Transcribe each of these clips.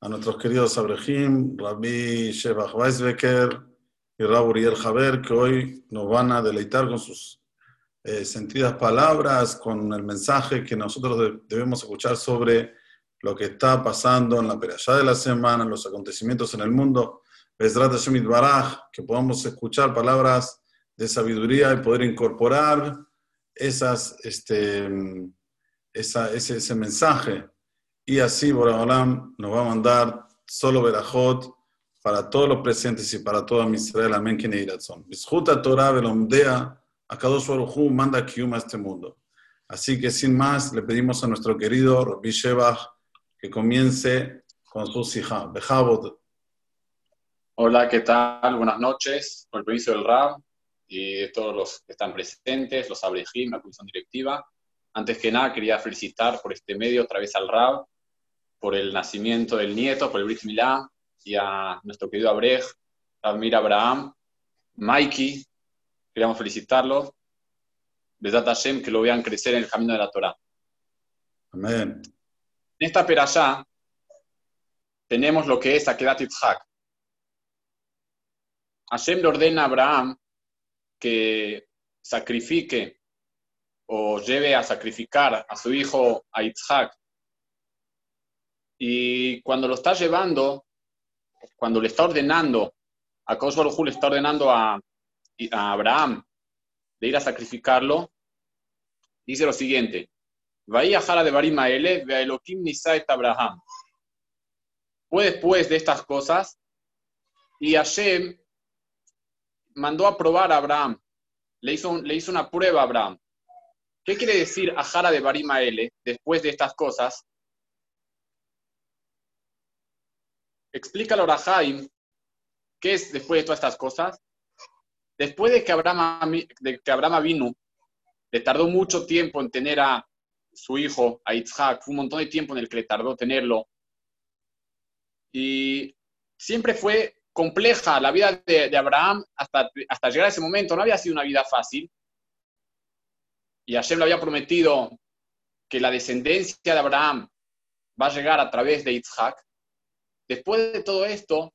a nuestros queridos Abrahim, Rabbi Shebach Weisbecker y Rabbi Uriel Javer, que hoy nos van a deleitar con sus eh, sentidas palabras, con el mensaje que nosotros debemos escuchar sobre lo que está pasando en la peralla de la semana, los acontecimientos en el mundo. Bezrat Shemit Baraj, que podamos escuchar palabras de sabiduría y poder incorporar esas, este, esa, ese, ese mensaje. Y así Boraholam nos va a mandar solo Berajot para todos los presentes y para toda Israel. Amén. Que Neiratzon. Bishuta Torah Belomdea, Akadosh Baruchu manda Kiyum a este mundo. Así que sin más, le pedimos a nuestro querido Rabbi Shebach que comience con su hija. Bejabot. Hola, ¿qué tal? Buenas noches. Con el permiso del Rab y de todos los que están presentes, los Abrejim, la comisión directiva. Antes que nada, quería felicitar por este medio otra vez al Rab, por el nacimiento del nieto, por el Brit Milá, y a nuestro querido Abrej, Ramir Abraham, Mikey, queríamos felicitarlo. Besat Hashem, que lo vean crecer en el camino de la Torah. Amén. En esta perashá tenemos lo que es Akedat Yitzhak. Hashem le ordena a Abraham que sacrifique o lleve a sacrificar a su hijo a Yitzhak. Y cuando lo está llevando, cuando le está ordenando, a Baruj le está ordenando a, Abraham de ir a sacrificarlo, dice lo siguiente: de Abraham. Fue después de estas cosas, y Hashem mandó a probar a Abraham. Le hizo, le hizo una prueba a Abraham. ¿Qué quiere decir Ajara de Barimaele después de estas cosas? Explica a Jaim qué es después de todas estas cosas. Después de que Abraham, de que Abraham vino, le tardó mucho tiempo en tener a su hijo, a Yitzhak, fue un montón de tiempo en el que le tardó tenerlo. Y siempre fue compleja la vida de, Abraham hasta, hasta llegar a ese momento. No había sido una vida fácil. Y Hashem le había prometido que la descendencia de Abraham va a llegar a través de Yitzhak. Después de todo esto,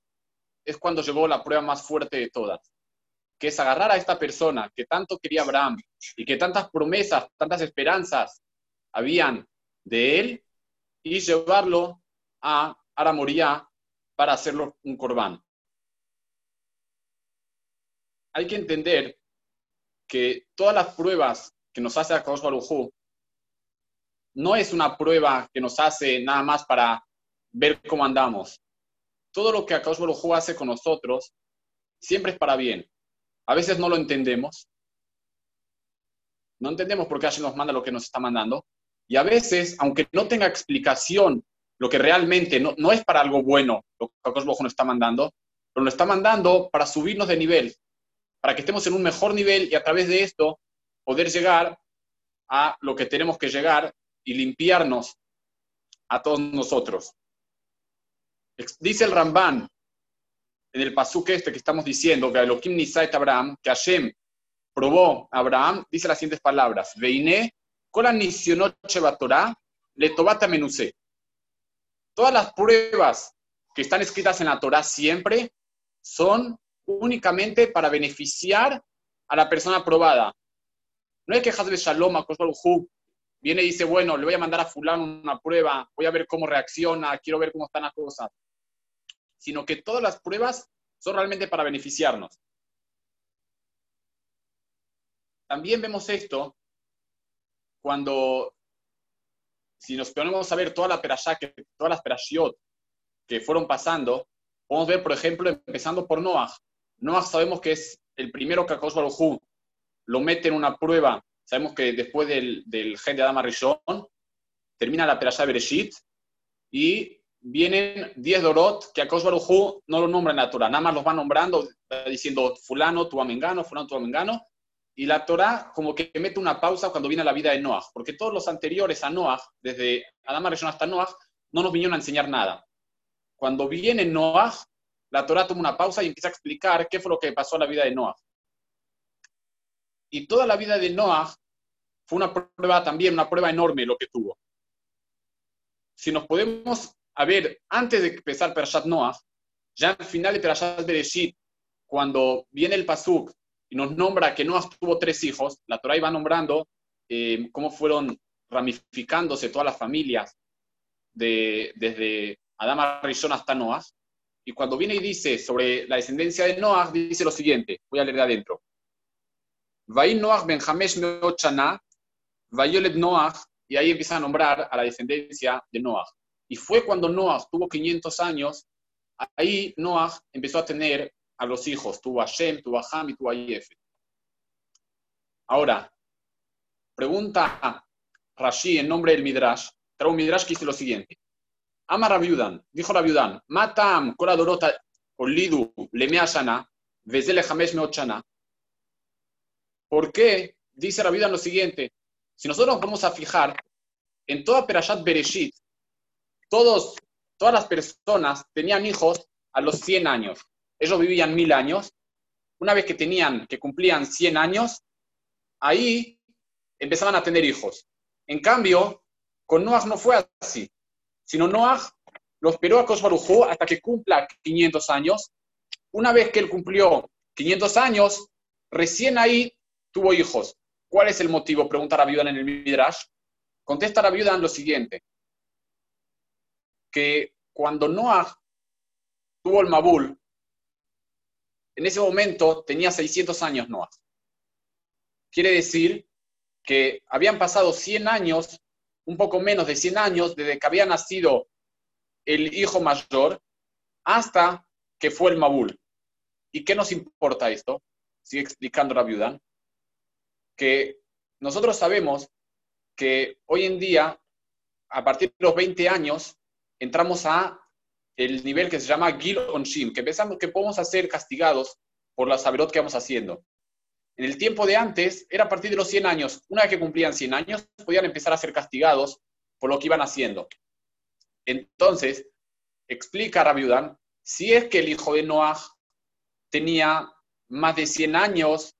es cuando llegó la prueba más fuerte de todas, que es agarrar a esta persona que tanto quería Abraham y que tantas promesas, tantas esperanzas habían de él y llevarlo a Aramoría para hacerlo un corbán hay que entender que todas las pruebas que nos hace Akadosh Baruj no es una prueba que nos hace nada más para ver cómo andamos. Todo lo que Akadosh Baruj hace con nosotros siempre es para bien. A veces no lo entendemos. No entendemos por qué Hashem nos manda lo que nos está mandando. Y a veces, aunque no tenga explicación, lo que realmente no, no es para algo bueno, lo que Akadosh Baruj nos está mandando, pero nos está mandando para subirnos de nivel, para que estemos en un mejor nivel y a través de esto poder llegar a lo que tenemos que llegar y limpiarnos a todos nosotros. Dice el Ramban en el pasuk este que estamos diciendo, que Elohim Nisait Abraham, que Hashem probó a Abraham, dice las siguientes palabras, Veine, Kola Torah, le tobata menuse. Todas las pruebas que están escritas en la Torah siempre son únicamente para beneficiar a la persona aprobada. No es que Hazbe Shalom, a viene y dice, bueno, le voy a mandar a fulano una prueba, voy a ver cómo reacciona, quiero ver cómo están las cosas. Sino que todas las pruebas son realmente para beneficiarnos. También vemos esto cuando, si nos ponemos a ver toda la perashá, todas las perashiot que fueron pasando, podemos ver, por ejemplo, empezando por Noah. Noah sabemos que es el primero que Akadosh Baruj lo mete en una prueba. Sabemos que después del, gen de Adama Rishon, termina la Perashá Bereshit y vienen 10 Dorot que Akadosh Baruj no lo nombra en la Torah, nada más los va nombrando, diciendo fulano, tu amengano, fulano, tu amengano, y la Torah como que mete una pausa cuando viene la vida de Noah, porque todos los anteriores a Noah, desde Adama Rishon hasta Noah, no nos vinieron a enseñar nada. Cuando viene Noah, la Torah toma una pausa y empieza a explicar qué fue lo que pasó en la vida de Noah. Y toda la vida de Noah fue una prueba también, una prueba enorme lo que tuvo. Si nos podemos a ver, antes de empezar Perashat Noah, ya al final de Perashat Bereshit, cuando viene el Pasuk y nos nombra que Noah tuvo tres hijos, la Torah iba nombrando eh, cómo fueron ramificándose todas las familias de, desde Adama Rishon hasta Noah. Y cuando viene y dice sobre la descendencia de Noah, dice lo siguiente, voy a leer de adentro. Vaí Noah ben Hamesh Meochana, Vayolet Noah, y ahí empieza a nombrar a la descendencia de Noah. Y fue cuando Noah tuvo 500 años, ahí Noah empezó a tener a los hijos, tuvo a Shem, tuvo a Ham y tuvo a. Ahora, pregunta Rashi en nombre del Midrash, trae un Midrash que lo siguiente. Ama Rabiudan, dijo Rabiudan, Matam, Koradorota, Olidu, Lemea Shana, Vezele Hamesh Meochana. ¿Por qué? Dice Rabiudan lo siguiente. Si nosotros nos vamos a fijar, en toda Perashat Bereshit, todos, todas las personas tenían hijos a los 100 años. Ellos vivían mil años. Una vez que tenían, que cumplían 100 años, ahí empezaban a tener hijos. En cambio, con Noah no fue así, sino Noah lo esperó a Kosbarujú hasta que cumpla 500 años. Una vez que él cumplió 500 años, recién ahí tuvo hijos. ¿Cuál es el motivo? Pregunta la viuda en el Midrash. Contesta la viuda en lo siguiente, que cuando Noah tuvo el Mabul, en ese momento tenía 600 años Noah. Quiere decir que habían pasado 100 años, un poco menos de 100 años, desde que había nacido el hijo mayor hasta que fue el Mabul. ¿Y qué nos importa esto? Sigue explicando la viuda. Que nosotros sabemos que hoy en día, a partir de los 20 años, entramos a el nivel que se llama Gil que pensamos que podemos ser castigados por la saberot que vamos haciendo. En el tiempo de antes, era a partir de los 100 años. Una vez que cumplían 100 años, podían empezar a ser castigados por lo que iban haciendo. Entonces, explica Rabiudan, si es que el hijo de Noah tenía más de 100 años,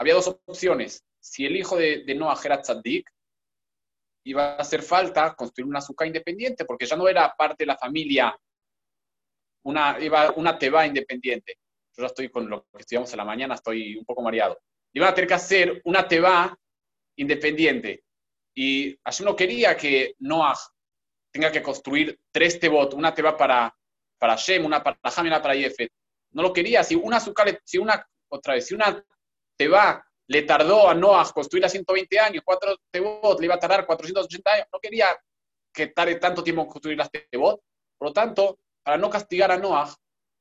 había dos opciones. Si el hijo de, de Noah era tzaddik, iba a hacer falta construir una azúcar independiente, porque ya no era parte de la familia, una, iba una teba independiente yo estoy con lo que estudiamos en la mañana, estoy un poco mareado. Iban a tener que hacer una teba independiente. Y así no quería que Noah tenga que construir tres tebot, una teba para, para Shem, una para Ham y una para Yefet. No lo quería. Si una azúcar, si una, otra vez, si una teba le tardó a Noah construir a 120 años, cuatro tebot le iba a tardar 480 años, no quería que tarde tanto tiempo en construir las tebot. Por lo tanto, para no castigar a Noah,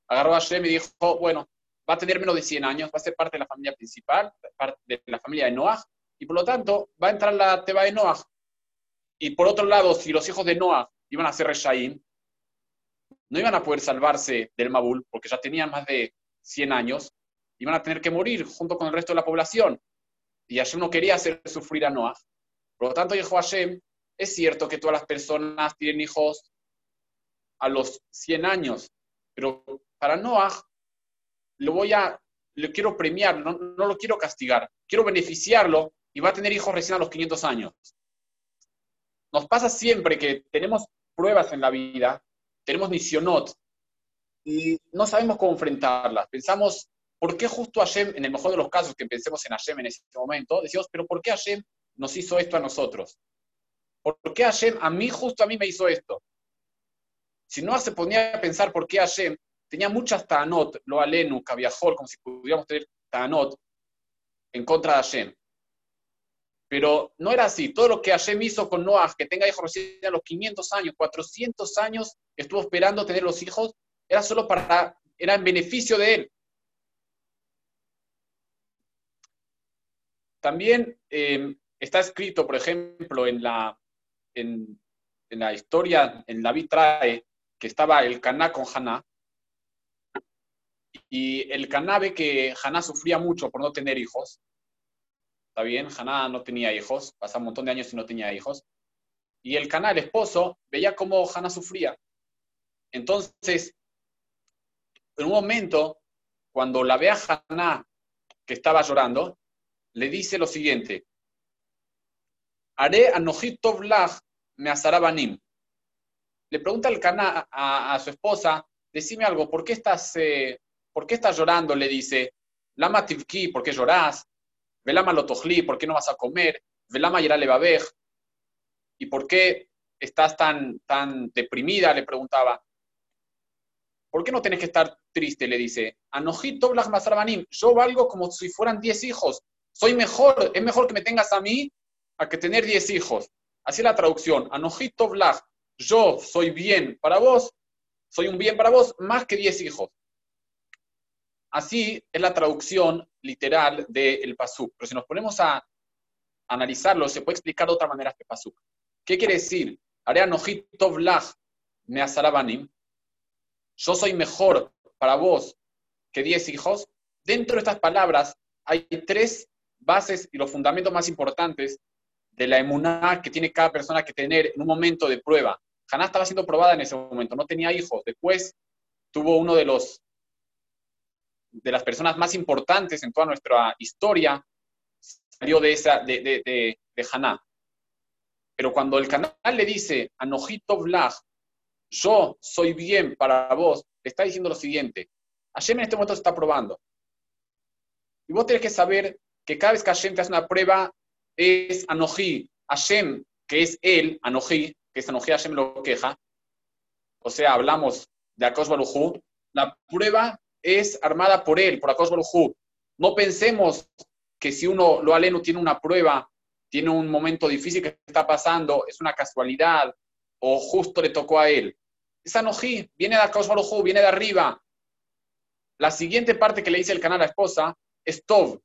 agarró a Shem y dijo, bueno, va a tener menos de 100 años, va a ser parte de la familia principal, parte de la familia de Noah, y por lo tanto va a entrar la teba de Noah. Y por otro lado, si los hijos de Noah iban a ser Reshaim, no iban a poder salvarse del Mabul, porque ya tenían más de 100 años, iban a tener que morir junto con el resto de la población. Y Hashem no quería hacer sufrir a Noah. Por lo tanto, dijo Hashem, es cierto que todas las personas tienen hijos a los 100 años, pero para Noah lo voy a, lo quiero premiar, no, no lo quiero castigar, quiero beneficiarlo y va a tener hijos recién a los 500 años. Nos pasa siempre que tenemos pruebas en la vida, tenemos misionot y no sabemos cómo enfrentarlas. Pensamos, ¿por qué justo Hashem, en el mejor de los casos que pensemos en Hashem en ese momento, decimos, pero ¿por qué Hashem nos hizo esto a nosotros? ¿Por qué Hashem a mí, justo a mí me hizo esto? Si no se ponía a pensar por qué Hashem tenía muchas Tanot, lo alenu, cabiajol, como si pudiéramos tener Tanot en contra de Hashem. Pero no era así. Todo lo que Hashem hizo con Noah, que tenga hijos recién a los 500 años, 400 años, estuvo esperando tener los hijos, era solo para, era en beneficio de él. También eh, está escrito, por ejemplo, en la, en, la historia, en la trae, que estaba el Caná con Haná, y el Caná ve que Haná sufría mucho por no tener hijos. ¿Está bien? Haná no tenía hijos, pasaba un montón de años y no tenía hijos. Y el Caná, el esposo, veía cómo Haná sufría. Entonces, en un momento, cuando la ve a Haná que estaba llorando, le dice lo siguiente: Haré anojit tovlach me asarabanim. le pregunta el Cana a, su esposa, decime algo, ¿por qué estás, eh, ¿por qué estás llorando? Le dice, Lama tivki, ¿por qué llorás? Velama lotojli, ¿por qué no vas a comer? Velama yerale babej. ¿Y por qué estás tan, tan deprimida? Le preguntaba. ¿Por qué no tenés que estar triste? Le dice. Anojito yo valgo como si fueran diez hijos. Soy mejor, es mejor que me tengas a mí a que tener diez hijos. Así es la traducción. Anojito blag, yo soy bien para vos, soy un bien para vos más que diez hijos. Así es la traducción literal del pasuk. Pero si nos ponemos a analizarlo, se puede explicar de otra manera este pasuk. ¿Qué quiere decir? Haré anojito me yo soy mejor para vos que diez hijos, dentro de estas palabras hay tres bases y los fundamentos más importantes de la emuná que tiene cada persona que tener en un momento de prueba. Haná estaba siendo probada en ese momento, no tenía hijos. Después tuvo uno de los de las personas más importantes en toda nuestra historia, salió de esa de, de, de, Haná. Pero cuando el canal le dice a Nojito Blag, yo soy bien para vos, te está diciendo lo siguiente. Hashem en este momento se está probando. Y vos tenés que saber que cada vez que Hashem te hace una prueba, es Anoji. Hashem, que es él, Anoji, que es Anoji, Hashem lo queja. O sea, hablamos de Akosh Barujú. La prueba es armada por él, por Akosh Barujú. No pensemos que si uno lo aleno tiene una prueba, tiene un momento difícil que está pasando, es una casualidad o justo le tocó a él. Esa nojí viene de Akash viene de arriba. La siguiente parte que le dice el canal a la esposa es Tov.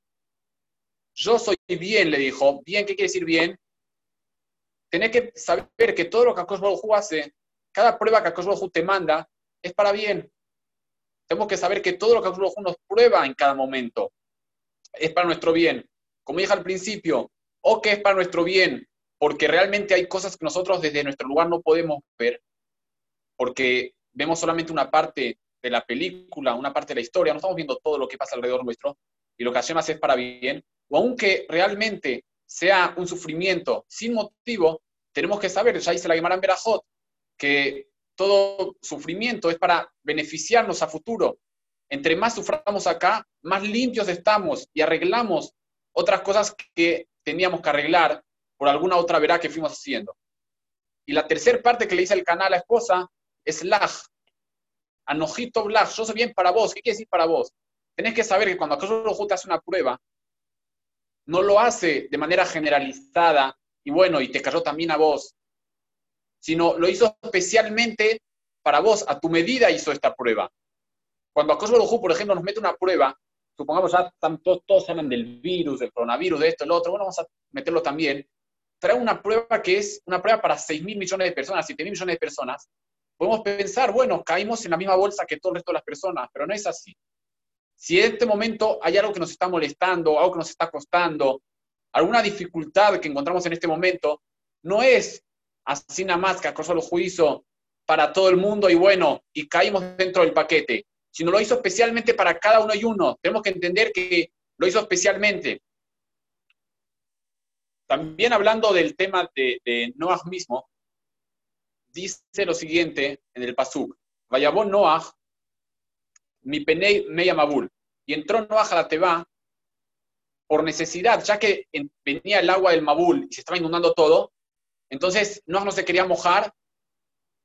Yo soy bien, le dijo. Bien, ¿qué quiere decir bien? Tenés que saber que todo lo que Akash hace, cada prueba que Akash te manda, es para bien. Tenemos que saber que todo lo que Akash nos prueba en cada momento es para nuestro bien. Como dije al principio, o que es para nuestro bien, porque realmente hay cosas que nosotros desde nuestro lugar no podemos ver, porque vemos solamente una parte de la película, una parte de la historia, no estamos viendo todo lo que pasa alrededor nuestro, y lo que Hashem hace es para bien, o aunque realmente sea un sufrimiento sin motivo, tenemos que saber, ya dice la Gemara en Berajot, que todo sufrimiento es para beneficiarnos a futuro. Entre más suframos acá, más limpios estamos y arreglamos otras cosas que teníamos que arreglar por alguna otra verá que fuimos haciendo. Y la tercera parte que le dice el canal a la esposa es laj. Anojito laj, yo soy bien para vos. ¿Qué quiere decir para vos? Tenés que saber que cuando Akash te hace una prueba, no lo hace de manera generalizada y bueno, y te cayó también a vos, sino lo hizo especialmente para vos, a tu medida hizo esta prueba. Cuando Akash por ejemplo, nos mete una prueba, supongamos ya todos, todos hablan del virus, del coronavirus, de esto, lo otro, bueno, vamos a meterlo también trae una prueba que es una prueba para 6 mil millones de personas, 7 mil millones de personas, podemos pensar, bueno, caímos en la misma bolsa que todo el resto de las personas, pero no es así. Si en este momento hay algo que nos está molestando, algo que nos está costando, alguna dificultad que encontramos en este momento, no es así nada más que acosó los juicios para todo el mundo y bueno, y caímos dentro del paquete, sino lo hizo especialmente para cada uno y uno. Tenemos que entender que lo hizo especialmente. También hablando del tema de, Noah mismo, dice lo siguiente en el Pasuk. Vayabó Noah, mi penei mabul. Y entró Noah a la Teba por necesidad, ya que venía el agua del Mabul y se estaba inundando todo. Entonces Noah no se quería mojar,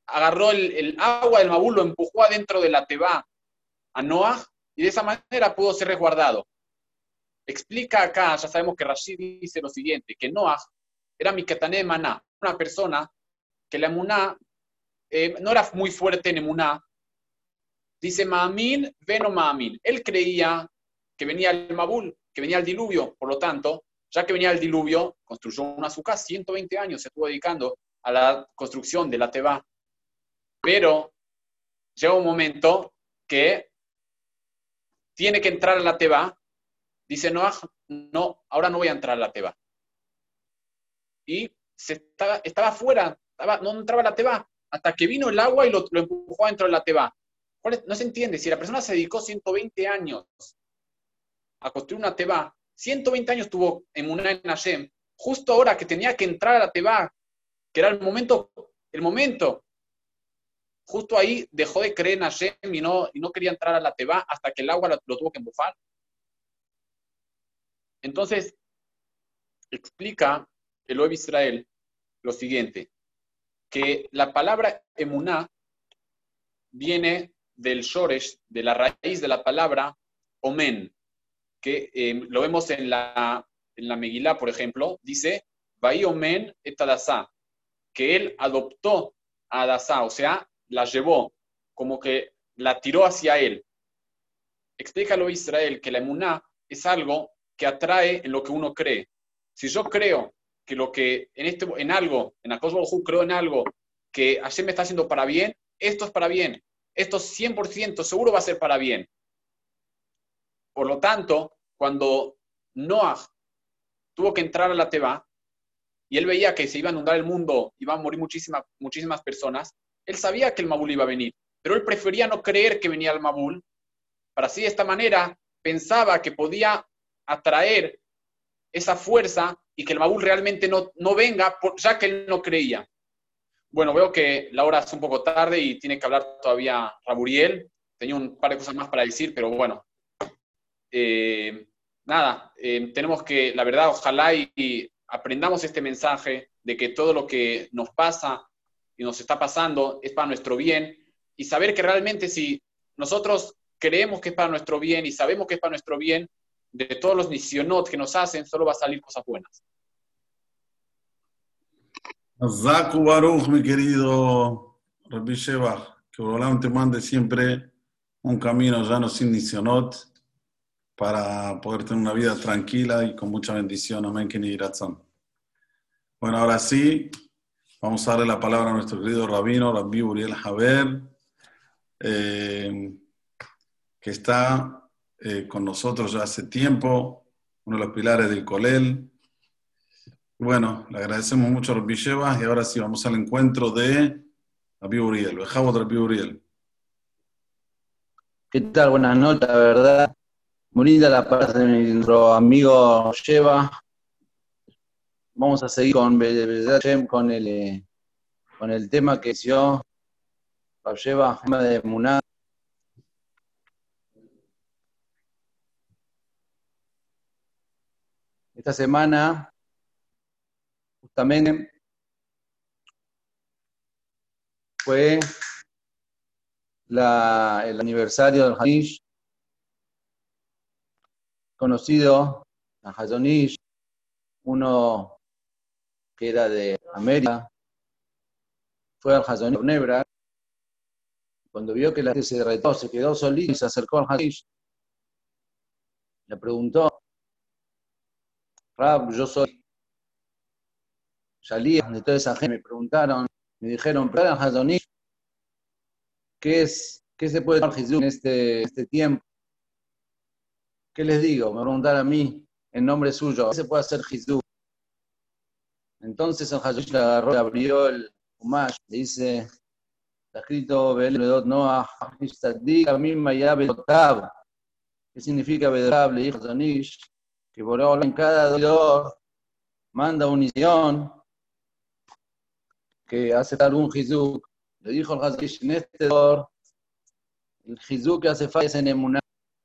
agarró el, agua del Mabul, lo empujó adentro de la Teba a Noah y de esa manera pudo ser resguardado. Explica acá, ya sabemos que Rashid dice lo siguiente, que Noah era Mikatané Maná, una persona que la emuná eh, no era muy fuerte en emuná. Dice Maamin, veno Maamin. Él creía que venía el Mabul, que venía el diluvio, por lo tanto, ya que venía el diluvio, construyó una azúcar, 120 años se estuvo dedicando a la construcción de la Teba. Pero llega un momento que tiene que entrar a la Teba Dice Noah, no, ahora no voy a entrar a la teba. Y se estaba, afuera, no entraba a la teba, hasta que vino el agua y lo, empujó adentro de la teba. No se entiende, si la persona se dedicó 120 años a construir una teba, 120 años tuvo en Muná en Hashem, justo ahora que tenía que entrar a la teba, que era el momento, el momento justo ahí dejó de creer en Hashem y no, y no quería entrar a la Teba hasta que el agua lo, tuvo que empujar. Entonces, explica el Oeb Israel lo siguiente, que la palabra emuná viene del shoresh, de la raíz de la palabra omen, que eh, lo vemos en la, en la Megilá, por ejemplo, dice, Vai omen et que él adoptó a Adasá, o sea, la llevó, como que la tiró hacia él. Explícalo Israel, que la emuná es algo que atrae en lo que uno cree. Si yo creo que lo que en, este, en algo, en Akos creo en algo que Hashem me está haciendo para bien, esto es para bien. Esto 100% seguro va a ser para bien. Por lo tanto, cuando Noah tuvo que entrar a la Teba y él veía que se iba a inundar el mundo, iban a morir muchísimas, muchísimas personas, él sabía que el Mabul iba a venir, pero él prefería no creer que venía el Mabul, para así de esta manera pensaba que podía atraer esa fuerza y que el Mabul realmente no, no venga, ya que él no creía. Bueno, veo que la hora es un poco tarde y tiene que hablar todavía Raburiel. Tenía un par de cosas más para decir, pero bueno. Eh, nada, eh, tenemos que, la verdad, ojalá y, aprendamos este mensaje de que todo lo que nos pasa y nos está pasando es para nuestro bien y saber que realmente si nosotros creemos que es para nuestro bien y sabemos que es para nuestro bien, de todos los nisionot que nos hacen, solo va a salir cosas buenas. Zaku Baruch, mi querido Rabbi Sheba, que Borolam te mande siempre un camino llano sin nisionot para poder tener una vida tranquila y con mucha bendición. Amén, que Bueno, ahora sí, vamos a darle la palabra a nuestro querido rabino, Rabbi Uriel Javer, eh, que está eh, con nosotros ya hace tiempo, uno de los pilares del Colel. Bueno, le agradecemos mucho a Rabbi Sheva y ahora sí vamos al encuentro de Rabbi Uriel. Dejamos Rabbi Uriel. ¿Qué tal? Buenas noches, verdad. Linda la parte de nuestro amigo Sheva. Vamos a seguir con, con el, eh, con el tema que dio Sheva, tema de Muná. Esta semana, justamente, fue la, el aniversario del Hanish conocido, a Hazonish, uno que era de América, fue al Hazonish Nebra, cuando vio que la gente se derretó, se quedó solito y se acercó al Hazonish, le preguntó, Rab, yo soy Shalías de toda esa gente, me preguntaron, me dijeron, ¿qué es, qué se puede hacer en este, este tiempo? ¿Qué les digo? Me preguntaron a mí, en nombre suyo, ¿qué se puede hacer Jesús? Entonces el Hayosh agarró, abrió el Umash, le dice, está escrito, ¿Qué significa Bedotab? Le dijo que por en cada dolor manda unición que hace un Hizuk. Le dijo el Hayosh, en este el Hizuk que hace falta es en Emuná.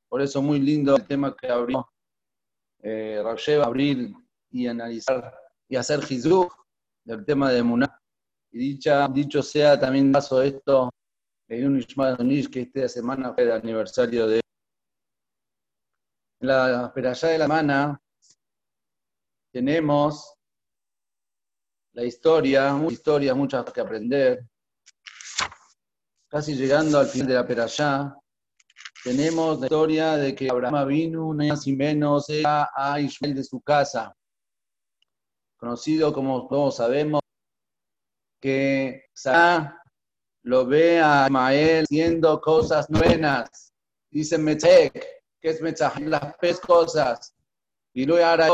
Por eso muy lindo el tema que abrió eh, abrir y analizar y hacer Hizuk del tema de Muná. Y dicha, dicho sea también paso esto, en un que esta semana fue el aniversario de la allá de la Mana tenemos la historia, muchas historias, muchas que aprender. Casi llegando al final de la Perayá, tenemos la historia de que Abraham vino, un año y menos, a Ismael de su casa, conocido como todos sabemos, que Sara lo ve a Ismael haciendo cosas buenas. Dice Metek, que es Metzah, las tres cosas. Y luego ahora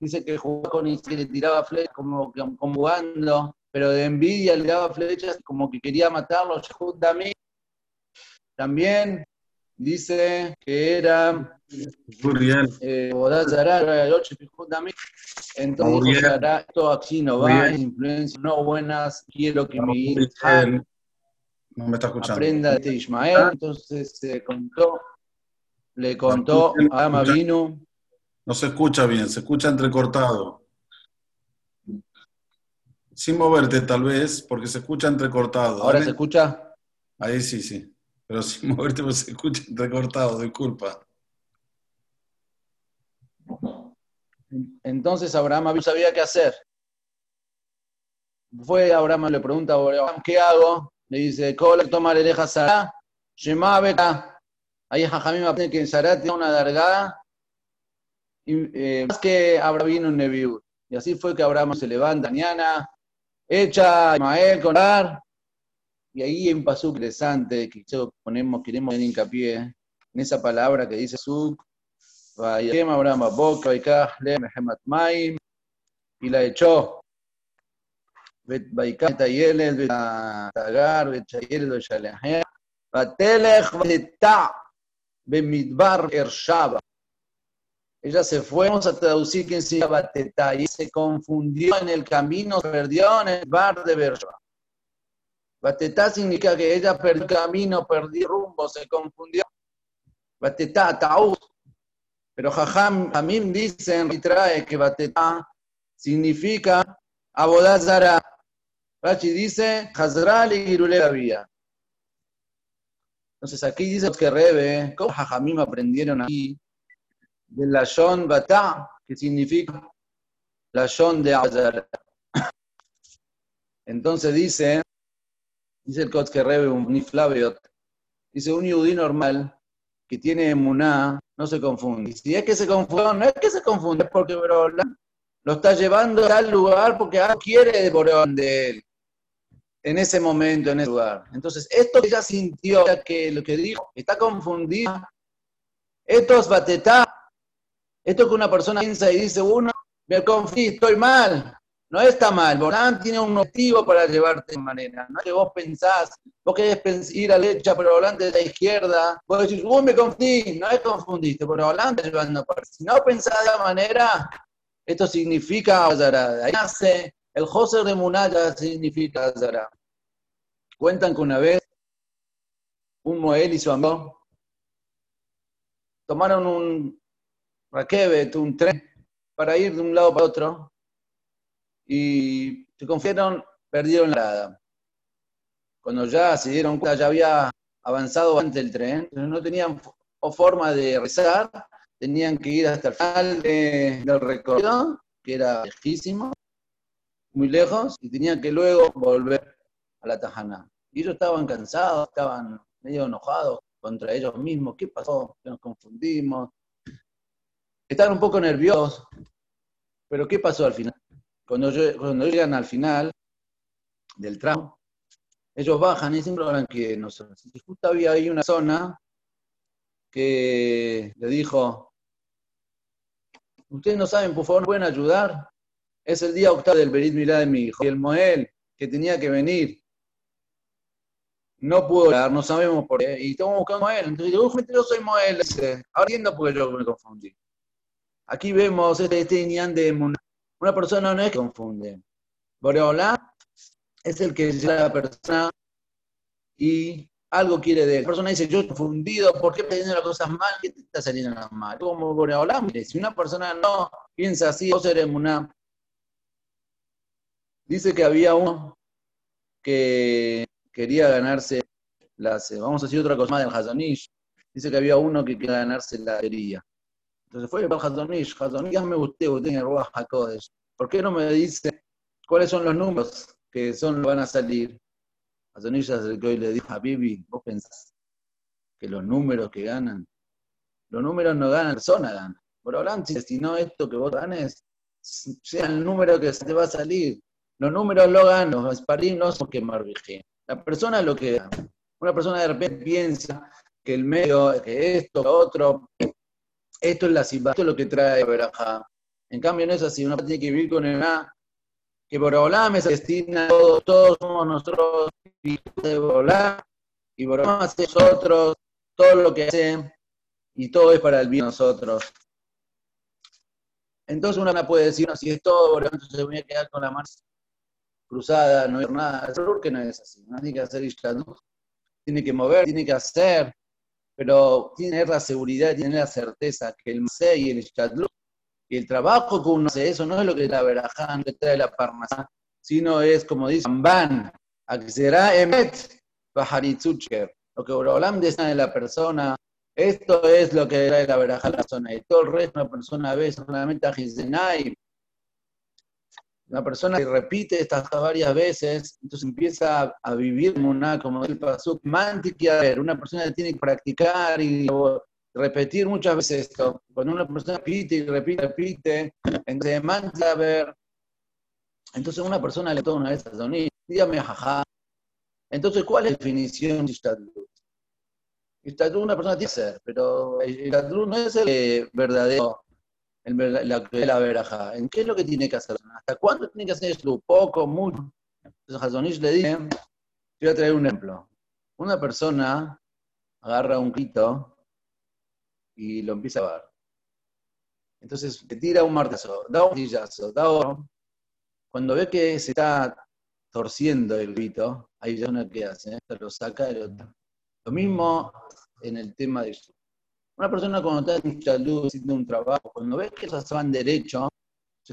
dice que jugaba con y le tiraba flechas como, como jugando, pero de envidia le daba flechas como que quería matarlo. También dice que era eh, entonces esto aquí no va, influencias no buenas, quiero que me No me está escuchando. aprenda de Ismael. Entonces le contó, le contó a Avinu. No se escucha bien, se escucha entrecortado. Sin moverte tal vez, porque se escucha entrecortado. ¿Ahora se escucha? Ahí sí, sí. Pero sin moverte pues se escucha entrecortado, disculpa. Entonces Abraham sabía qué hacer. Fue Abraham, le pregunta a Abraham, ¿qué hago? Le dice, Cola, toma la oreja Sara, Shema Beka. Ahí Jajamim aprende que en Sara tiene una largada y, eh, más que Abraham vino un Nebiú. Y así fue que Abraham se levanta mañana, echa a Ismael con Ar, y ahí hay un interesante que ponemos, queremos poner hincapié en esa palabra que dice Suk, Abraham y la echó. Ella se fue, vamos a traducir que significa Batetá, y se confundió en el camino, se perdió en el bar de Beersheba. Batetá significa que ella perdió el camino, perdió rumbo, se confundió. Batetá, Taúd. Pero Jajam, Jamim dicen y trae que Batetá significa Abodazara. Rashi dice, Hazral y vía. Entonces aquí dice que Rebe, ¿cómo Jajamim aprendieron aquí? De la Shon Batá, que significa la Shon de Azara. Entonces dice, dice el Kotzke Rebe, un Niflaviot, dice un yudí normal que tiene emuná, no se confunde. Y si es que se confunde, no es que se confunde, es porque Boreolam lo está llevando a tal lugar porque algo quiere de de él en ese momento, en ese lugar. Entonces, esto que ella sintió, que lo que dijo, está confundida. Esto es batetá. Esto que una persona piensa y dice, uno, me confundí, estoy mal. No está mal. Borán tiene un motivo para llevarte de manera. No que vos pensás, vos querés ir a la derecha, pero volante de la izquierda. Vos decís, uy, me confundí. No es confundiste, pero volante llevando para. Si no pensás de la manera, esto significa Azara. Ahí nace el José de Munaya, significa Azara. Cuentan que una vez un Moel y su amigo tomaron un raquebet, un tren, para ir de un lado para otro y se confiaron, perdieron la parada. Cuando ya se dieron cuenta, ya había avanzado bastante el tren, no tenían forma de rezar, tenían que ir hasta el final de, del recorrido, que era lejísimo, muy lejos, y tenían que luego volver a la Tajana. Y ellos estaban cansados, estaban medio enojados contra ellos mismos. ¿Qué pasó? Nos confundimos. Estaban un poco nerviosos. Pero ¿qué pasó al final? Cuando, cuando llegan al final del tramo, ellos bajan y siempre hablan que nosotros. Y justo había ahí una zona que le dijo, ustedes no saben, por favor, ¿no pueden ayudar? Es el día octavo del Berit Milá de mi hijo. Y el Moel, que tenía que venir, no pudo hablar, no sabemos por qué. Y estamos buscando a Moel. Entonces digo, yo soy Moel. Ahora entiendo porque yo me confundí. Aquí vemos este, este de una, una persona no es que confunde. Boreolá es el que llega a la persona y algo quiere de. La persona dice, yo estoy confundido, ¿por qué pidiendo las cosas mal? ¿Qué te está saliendo mal? Como Boreolá, mire, si una persona no piensa así, vos eres una Dice que había uno que quería ganarse las, vamos a decir otra cosa más del Hazonish. Dice que había uno que quería ganarse la herería. Entonces fue para Hazonish. Hazonish, dígame usted, usted en Ruach HaKodesh. ¿Por qué no me dice cuáles son los números que son van a salir? Hazonish se acercó y le dijo a Bibi, ¿vos pensás que los números que ganan, los números no ganan, la persona gana? Por hablar, si no esto que vos ganes, sea el número que se te va a salir. Los números lo ganan, los sparim no son que marvije. La persona lo que una persona de repente piensa que el medio, que esto, que otro, esto es la simba, esto es lo que trae. En cambio no es así, uno tiene que vivir con el A, que Borolam se destina todos, todos somos nosotros de Borolam, y Borolam hace nosotros todo lo que hace, y todo es para el bien de nosotros. Entonces una puede decir, no, si es todo Borolam, entonces voy a quedar con la mano cruzada, no hay nada, que no es así, no tiene que hacer Ishtadut tiene que mover, tiene que hacer, pero tiene la seguridad, tiene la certeza que el Masé y el Shtadlut y el trabajo que uno hace, eso no es lo que la veraján, que trae la parnasá, sino es, como dice Van, será emet baharitzucher, lo que Borolam dice de la persona, esto es lo que trae la verajá la persona, y todo el resto una persona ve solamente a Gizenay, una persona que repite estas varias veces, entonces empieza a, vivir una, como el pasuk, ver, una persona tiene que practicar y repetir muchas veces esto. Cuando una persona repite y repite, repite, entonces a ver. Entonces una persona le toma una vez a Doní, dígame jaja. Entonces, ¿cuál es la definición de Ishtadlut? Ishtadlut una persona tiene que ser, pero Ishtadlut no es el verdadero la, la veraja. ¿En qué es lo que tiene que hacer? ¿Hasta cuándo tiene que hacer esto? Poco, mucho. Entonces Hazonish le dice, voy a traer un ejemplo. Una persona agarra un grito y lo empieza a ver. Entonces le tira un martazo, da un martillazo, da otro. Cuando ve que se está torciendo el grito, ahí ya una que hace, lo saca del otro. Lo mismo en el tema de una persona cuando está en luz, haciendo un trabajo, cuando ves que cosas van derecho,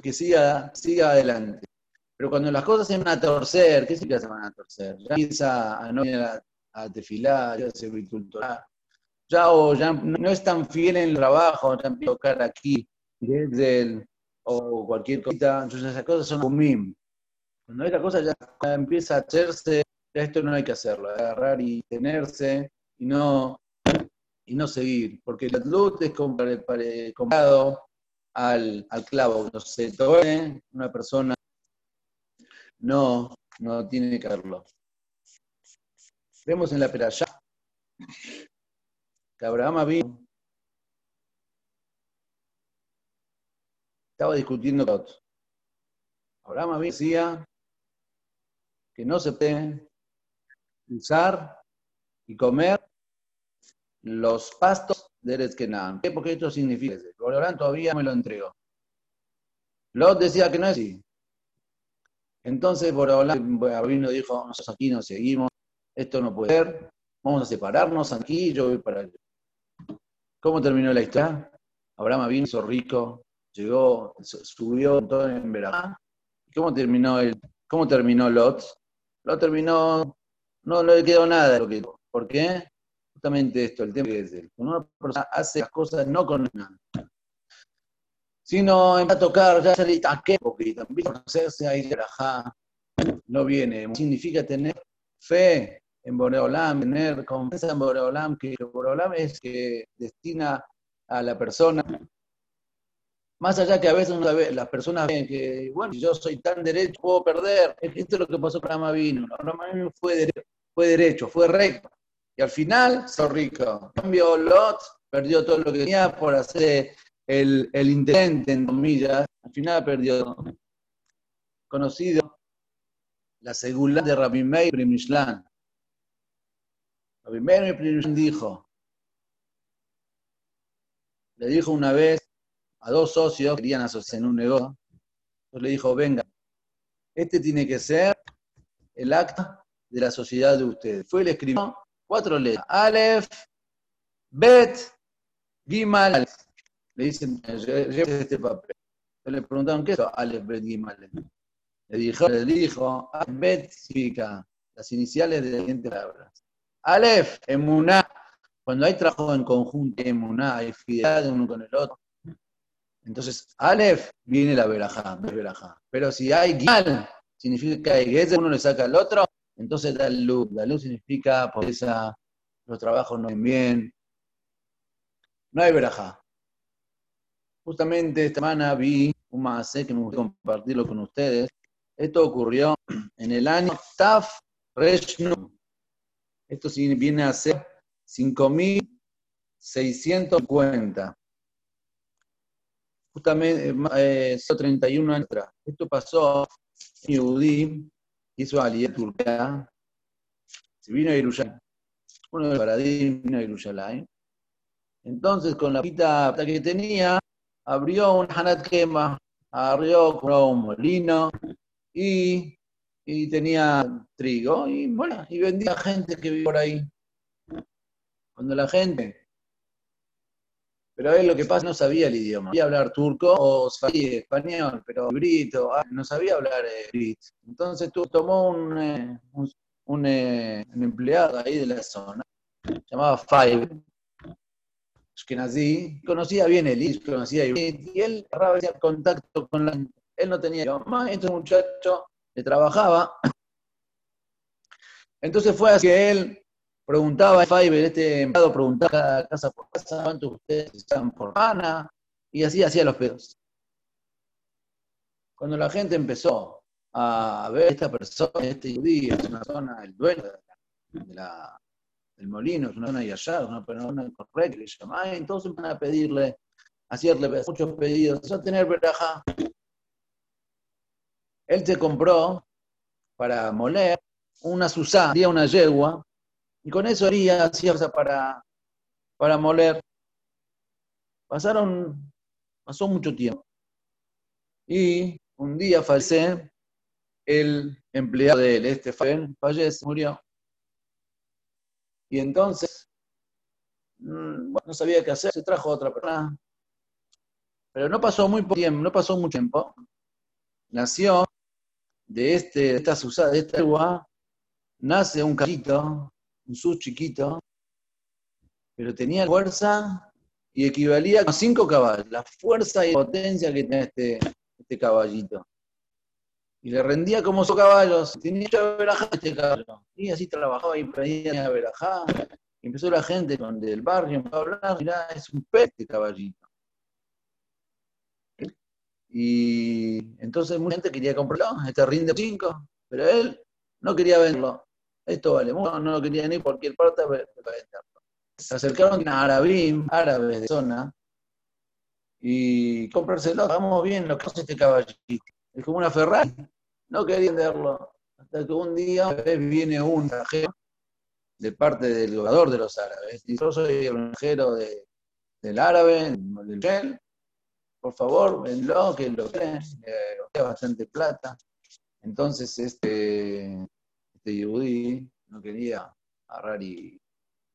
que siga, siga adelante. Pero cuando las cosas se van a torcer, ¿qué significa se van a torcer? Ya empieza a no ir a, a tefilar, ya se agricultura, ya o ya no es tan fiel en el trabajo, ya empieza a tocar aquí, desde el, o cualquier cosa, entonces esas cosas son un Cuando esta cosa ya empieza a hacerse, ya esto no hay que hacerlo, agarrar y tenerse y no y no seguir, porque el luz es comparado al, al clavo. Cuando se toque, una persona no, no tiene que hacerlo. Vemos en la peralla que Abraham vino, estaba discutiendo con Abraham decía que no se puede usar y comer los pastos de Eretz Kenan. ¿Qué? Esto significa, Borolán todavía me lo entregó. Lot decía que no es así. Entonces Borolán y dijo, nosotros aquí no seguimos, esto no puede ser, vamos a separarnos aquí, yo voy para allá. ¿Cómo terminó la historia? Abraham vino, hizo rico, llegó, subió todo en verano. ¿Cómo terminó el, cómo terminó Lot? Lot terminó, no, le quedó nada lo ¿Por qué? Justamente esto, el tema que es Cuando una persona hace las cosas no con nada, sino empieza a tocar, ya se qué poquito, empieza a conocerse ahí no viene. Significa tener fe en Boreolam, tener confianza en Boreolam, que Boreolam es que destina a la persona. Más allá que a veces las personas ven que, bueno, si yo soy tan derecho, puedo perder. Esto es lo que pasó con Amavino. Amavino fue fue derecho, fue recto. Y al final, so rico. En cambio, Lot perdió todo lo que tenía por hacer el, intento, en comillas. Al final perdió. Conocido la segunda de Rabbi Meir Primishlan. Rabbi Meir Primishlan dijo, le dijo una vez a dos socios que querían asociarse en un negocio, le dijo, venga, este tiene que ser el acta de la sociedad de ustedes. Fue el escribió cuatro letras. Aleph, Bet, Gimal. Le dicen, este papel. Le preguntaron, ¿qué es eso? Aleph, Bet, Gimal. Le dijo, le dijo, Bet significa las iniciales de las siguientes palabras. Aleph, Emuná. Cuando hay trabajo en conjunto, Emuná, hay fidelidad de uno con el otro. Entonces, Aleph viene la verajá, Pero si hay Gimal, significa que hay uno le saca al otro, entonces da luz. La luz significa pobreza, los trabajos no ven bien. No hay verajá. Justamente esta semana vi un más que me gustaría compartirlo con ustedes. Esto ocurrió en el año Taf Reshnu. Esto viene a ser 5.650. Justamente, eh, 31 años atrás. Esto pasó en Yudí, hizo Aliyah Turquía, se vino a Jerusalén, uno de Paradigma vino a Jerusalén. Entonces, con la pita que tenía, abrió un Hanat Kema, abrió un molino y, y, tenía trigo y, bueno, y vendía a gente que vivía por ahí. Cuando la gente... Pero él lo que pasa no sabía el idioma. Sabía hablar turco o español, pero grito, ah, no sabía hablar eh, Entonces tú, tomó un, eh, un, eh, un, empleado ahí de la zona, llamaba Five, que nací, conocía bien el conocía y él agarraba el contacto con la él no tenía idioma, este muchacho le trabajaba. Entonces fue así que él preguntaba Fiverr, este empleado preguntaba casa por casa cuántos ustedes están por semana, y así hacía los pedos. Cuando la gente empezó a ver a esta persona, este judío, es una zona, el dueño de la, del molino, es una zona de allá, es una persona correcta, le llama, entonces van a pedirle, hacerle muchos pedidos, a tener veraja. Él se compró para moler una susá, una yegua, y con eso haría, hacía para, para moler. Pasaron, pasó mucho tiempo. Y un día fallece el empleado de él, este fallece, murió. Y entonces, mm, no sabía qué hacer, se trajo otra persona. Pero no pasó muy tiempo, no pasó mucho tiempo. Nació de, este, de esta de esta agua, nace un cachito, un sus chiquito, pero tenía fuerza y equivalía a cinco caballos, la fuerza y potencia que tenía este, este caballito. Y le rendía como esos caballos, tenía mucha verajá este caballo. Y así trabajaba y pedía verajá. Y empezó la gente del barrio a hablar, mirá, es un pez este caballito. Y entonces mucha gente quería comprarlo, este rinde cinco, pero él no quería venderlo. Esto vale mucho, no lo quería ni por cualquier parte para venderlo. Se acercaron a Arabim, árabes de zona, y comprárselo, vamos bien lo que hace este caballito. Es como una Ferrari, no quería venderlo. Hasta que un día viene un extranjero de parte del jugador de los árabes. Y yo soy el extranjero de, del árabe, del gel, por favor, venlo, que lo creen, eh, bastante plata. Entonces, este, este no quería agarrar y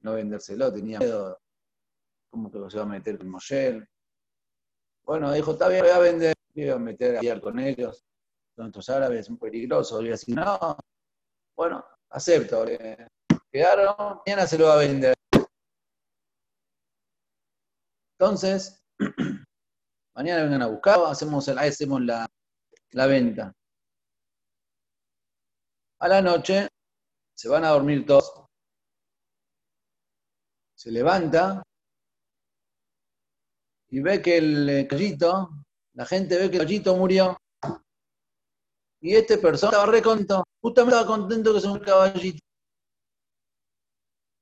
no vendérselo, tenía miedo, como que se va a meter con Moshe. Bueno, dijo, está bien, voy a vender, voy a meter a guiar con ellos, son estos árabes, son peligrosos, y así, no, bueno, acepto, quedaron, mañana se lo va a vender. Entonces, Mañana vengan a buscar, hacemos, hacemos la, la venta. A la noche se van a dormir todos. Se levanta y ve que el callito, la gente ve que el callito murió. Y este persona estaba recontento, justamente estaba contento que se un caballito.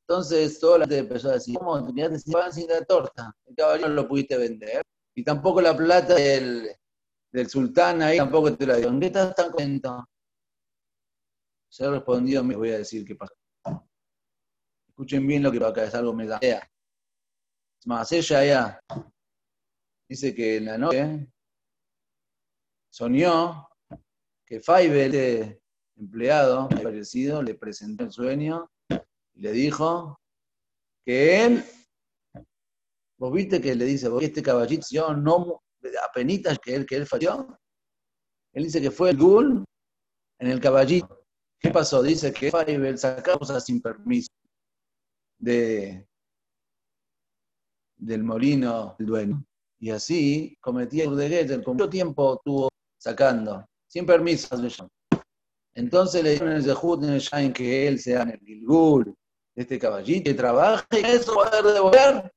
Entonces toda la gente empezó a decir, ¿cómo tenías sin la torta? El caballito no lo pudiste vender y tampoco la plata del, sultán ahí tampoco te la dio. ¿Dónde estás tan contento? Se ha respondido, me voy a decir qué pasó. Escuchen bien lo que va acá, es algo me da. Más, ella ya dice que en la noche soñó que Faibe, este empleado fallecido, le presentó el sueño y le dijo que él Vos viste que le dice, vos este caballito, yo no, apenitas que él, que él falló. Él dice que fue el gul en el caballito. ¿Qué pasó? Dice que Faibel sacaba cosas sin permiso de, del molino del dueño. Y así cometía el con mucho tiempo estuvo sacando, sin permiso. Entonces le dieron el Zehut en el que él sea en el Gilgul, este caballito, que trabaje, y eso a devolver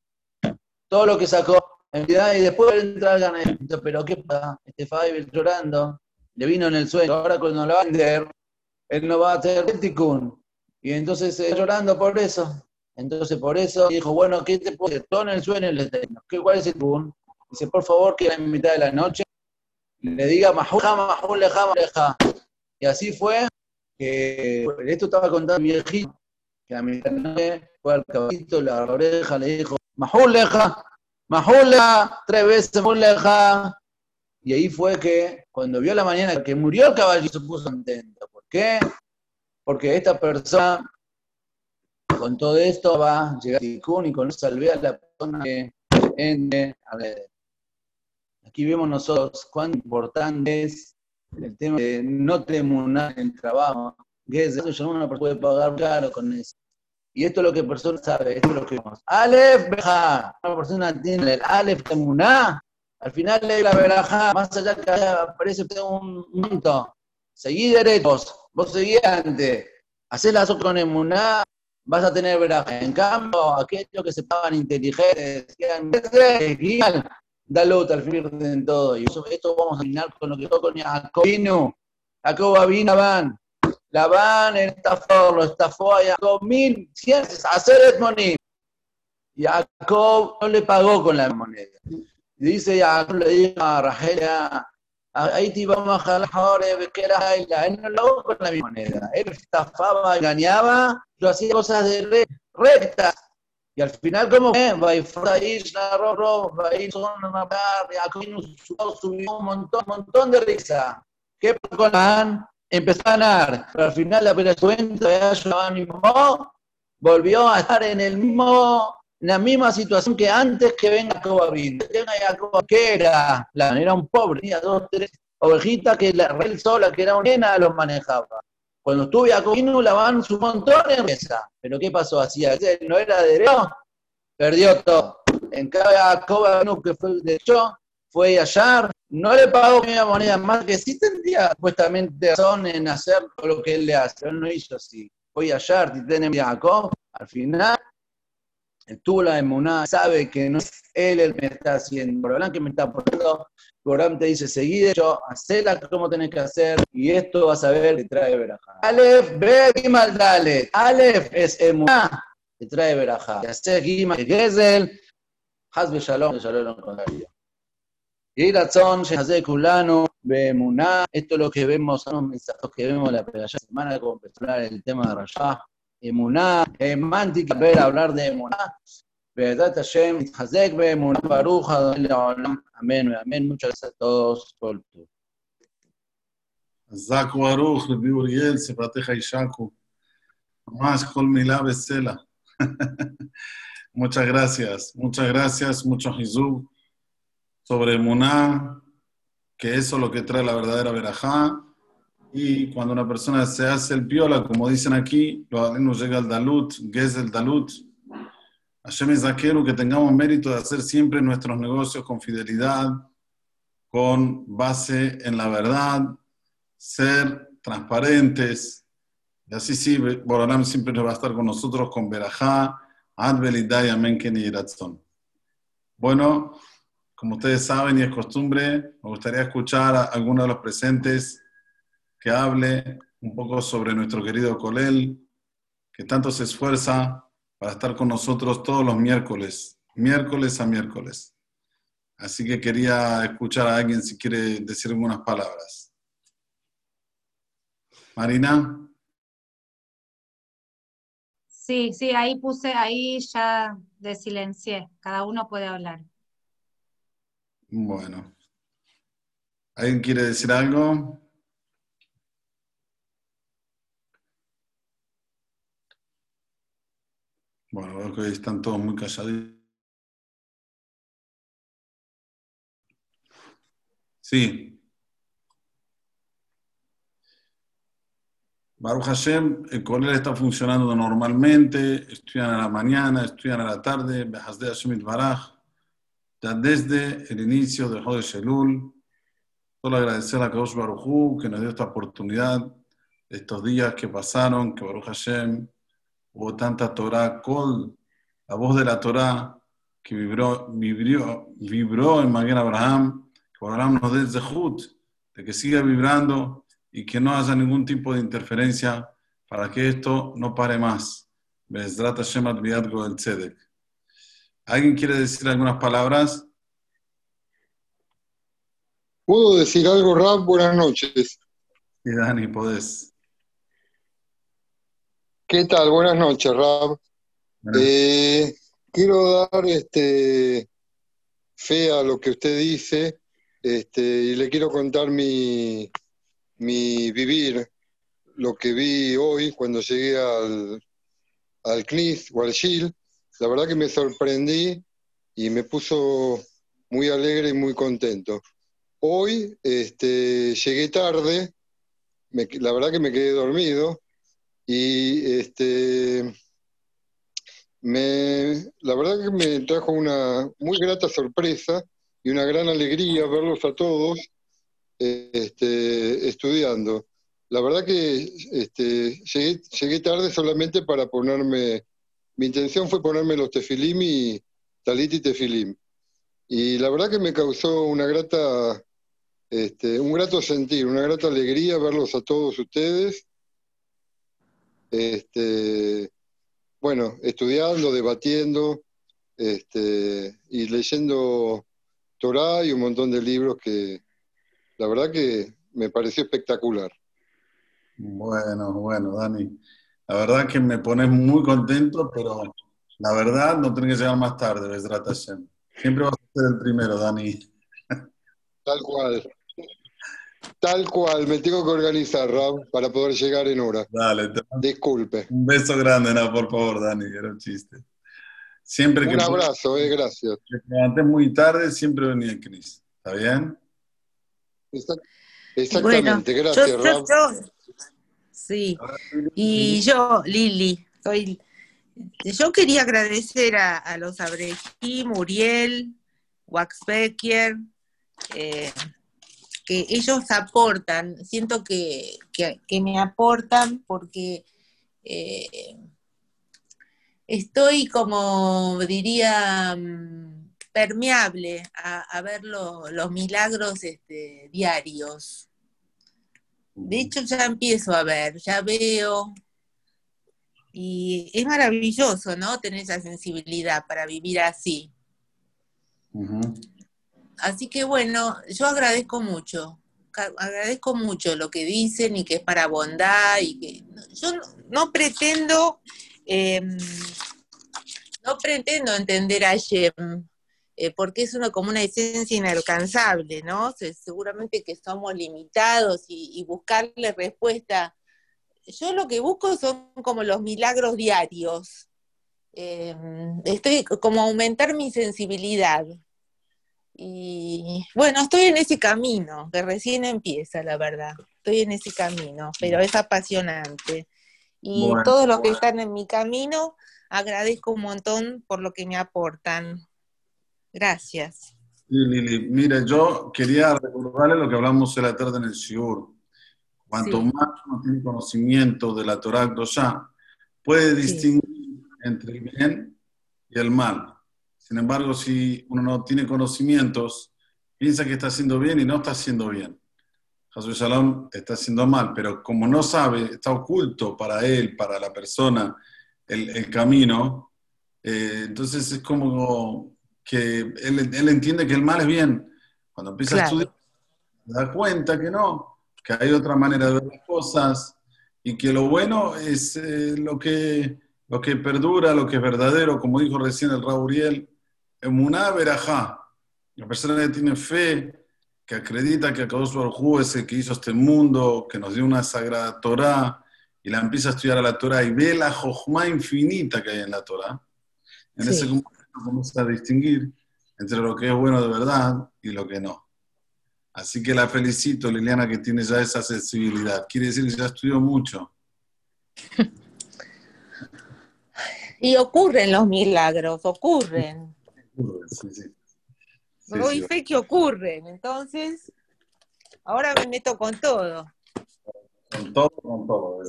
todo lo que sacó en realidad y después entra ganar. Pero ¿qué pasa? Este Fiverr llorando, le vino en el sueño, ahora cuando lo va a vender, él no va a tener el ticún. Y entonces está llorando por eso. Entonces por eso dijo, bueno, ¿qué te puede Todo en el sueño le ¿Qué, ¿cuál es el ticún? Dice, por favor, que en mitad de la noche le diga, majuja, majuja, leja. Y así fue que esto estaba contando mi viejito, que a la noche fue al caballito, la oreja le dijo, Mahuleja, Mahuleja, tres veces Mahuleja. Y ahí fue que, cuando vio la mañana que murió el caballo, se puso contento. ¿Por qué? Porque esta persona Con todo esto va a llegar Tikkun y con eso salve a la persona que entre a ver. Aquí vemos nosotros cuán importante es el tema de no temunar en trabajo. Que es eso, uno puede pagar caro con eso. Y esto es lo que la persona sabe, esto es lo que vemos. Alef, Beja. Una persona tiene el Alef Temuná. Al final de la veraja, más allá que aparece un punto. Seguí derechos, vos seguí adelante. Hacés la con emuná, vas a tener veraja. En cambio, aquellos que se pagan inteligentes, decían, da luz al fin de todo. Y eso, esto vamos a terminar con lo que tocó con Jacob vino. Jacob vino, van. Labán estafó, lo estafó a Jacob mil ciencias, hacer moní. Jacob no le pagó con la moneda. Dice Jacob, le dijo a Rahel, te vamos a que era él no lo hago con la misma moneda. Él estafaba, engañaba, yo hacía cosas de rectas. Y al final, ¿cómo fue? subió un montón, montón de risa. ¿Qué pasó con empezó a ganar, pero al final la operación animó, volvió a estar en el mismo, la misma situación que antes que venga Cobabín. que era, la, era un pobre, tenía dos, tres ovejitas que la él sola, que era una nena, los manejaba. Cuando estuve a Cobino la van su montón en mesa. Pero ¿qué pasó? Hacía, no era derecho, perdió todo. En cada Cobabino que fue de hecho, fue hallar, no le pagó una moneda más, que sí tendría supuestamente razón en hacer lo que él le hace, él no hizo así. Fue hallar, tiene Jacob, al final, tuvo la emuná, sabe que no es él el que me está haciendo, Borolán que me está poniendo, Borolán te dice, seguí de hecho, hacela como tenés que hacer, y esto vas a ver, te trae verajá. Alef, ve, Gimal, dale. Alef es emuná, te trae verajá. Y hace Gimal, Gezel, Hazbe Shalom, Shalom con Dios. Y razón, hace culano, Bemuná, esto es lo que vemos, son los mensajes que vemos la semana, como empezar el tema de Rashá, Emuná, Emántica, ver hablar de Emuná, Verdad Hashem, Hazek, Bemuná, Baruja, Amén, amén, muchas gracias a todos por tu. חזק וברוך, רבי אוריאל, ספרתך יישקו. ממש כל מילה בסלע. muchas gracias, muchas gracias, mucho חיזוק sobre Muná, que eso es lo que trae la verdadera verajá. Y cuando una persona se hace el piola, como dicen aquí, lo nos llega al dalut, es el dalut. Hashem es que tengamos mérito de hacer siempre nuestros negocios con fidelidad, con base en la verdad, ser transparentes. Y así sí, Boralam siempre va a estar con nosotros con verajá, advelidad y amén, Bueno, como ustedes saben y es costumbre, me gustaría escuchar a alguno de los presentes que hable un poco sobre nuestro querido Colel, que tanto se esfuerza para estar con nosotros todos los miércoles, miércoles a miércoles. Así que quería escuchar a alguien si quiere decir algunas palabras. Marina. Sí, sí, ahí puse, ahí ya desilencié. Cada uno puede hablar. Bueno. ¿Alguien quiere decir algo? Bueno, veo que están todos muy calladitos. Sí. Baruch Hashem, el colegio está funcionando normalmente, estudian a la mañana, estudian a la tarde, Behazde Hashem Baraj ya desde el inicio de Jode Shelul. Solo agradecer a Kaush Baruchu que nos dio esta oportunidad, estos días que pasaron, que Baruch Hashem hubo tanta Torah, Kol, la voz de la Torah que vibró, vibró, vibró en Maguen Abraham, que Abraham nos dé Zehut, de que siga vibrando y que no haya ningún tipo de interferencia para que esto no pare más. Bezrat Hashem Adviat del Tzedek. ¿Alguien quiere decir algunas palabras? ¿Puedo decir algo, Rab? Buenas noches. Sí, Dani, podés. ¿Qué tal? Buenas noches, Rab. Eh, quiero dar este, fe a lo que usted dice este, y le quiero contar mi, mi vivir, lo que vi hoy cuando llegué al, al CNIS o al GIL, la verdad que me sorprendí y me puso muy alegre y muy contento. Hoy este, llegué tarde, la verdad que me quedé dormido y este, me, la verdad que me trajo una muy grata sorpresa y una gran alegría verlos a todos este, estudiando. La verdad que este, llegué, tarde solamente para ponerme, mi intención fue ponerme los tefilim y talit y tefilim. Y la verdad que me causó una grata, este, un grato sentir, una grata alegría verlos a todos ustedes. Este, bueno, estudiando, debatiendo este, y leyendo Torah y un montón de libros que la verdad que me pareció espectacular. Bueno, bueno, Dani. La verdad que me pones muy contento, pero la verdad no tengo que llegar más tarde, Besrat Siempre vas a ser el primero, Dani. Tal cual. Tal cual, me tengo que organizar, Rob, para poder llegar en hora. Dale, disculpe. Un beso grande, no, por favor, Dani, era un chiste. Siempre un abrazo, eh, gracias. Me levanté muy tarde, siempre venía Cris. ¿Está bien? Exactamente, gracias, Rob. Sí, y yo, Lili, soy, yo quería agradecer a, los Abrejí, Muriel, Waxbecker, eh, que ellos aportan, siento que, me aportan porque eh, estoy como diría mm, permeable a, ver los milagros este, diarios. De hecho, ya empiezo a ver, ya veo. Y es maravilloso, ¿no? Tener esa sensibilidad para vivir así. Así que bueno, yo agradezco mucho, agradezco mucho lo que dicen y que es para bondad y que yo no, pretendo, em, no pretendo entender a Shem, eh, porque es como una esencia inalcanzable, ¿no? seguramente que somos limitados y, buscarle respuesta. Yo lo que busco son como los milagros diarios. Eh, estoy como aumentar mi sensibilidad. Y bueno, estoy en ese camino, que recién empieza, la verdad. Estoy en ese camino, pero es apasionante. Y todos los que están en mi camino, agradezco un montón por lo que me aportan. Gracias. Sí, Lili. Mire, yo quería recordarle lo que hablamos en la tarde en el Shiur. Cuanto más uno tiene conocimiento de la Torah ya puede distinguir entre el bien y el mal. Sin embargo, si uno no tiene conocimientos, piensa que está haciendo bien y no está haciendo bien. Jesús Shalom está haciendo mal, pero como no sabe, está oculto para él, para la persona, el, camino, eh, entonces es como que él, entiende que el mal es bien. Cuando empieza a estudiar, se da cuenta que no, que hay otra manera de ver las cosas y que lo bueno es eh, lo, que, lo que perdura, lo que es verdadero, como dijo recién el Rauriel, una verajá. La persona que tiene fe, que acredita que Akadosh Baruj es el que hizo este mundo, que nos dio una sagrada Torah, y la empieza a estudiar a la Torah y ve la jojma infinita que hay en la Torah. En ese momento comienza a distinguir entre lo que es bueno de verdad y lo que no. Así que la felicito, Liliana, que tiene ya esa sensibilidad. Quiere decir que ya estudió mucho. Y ocurren los milagros, ocurren. Sí, sí. Fe que ocurren, entonces ahora me meto con todo. Con todo, con todo.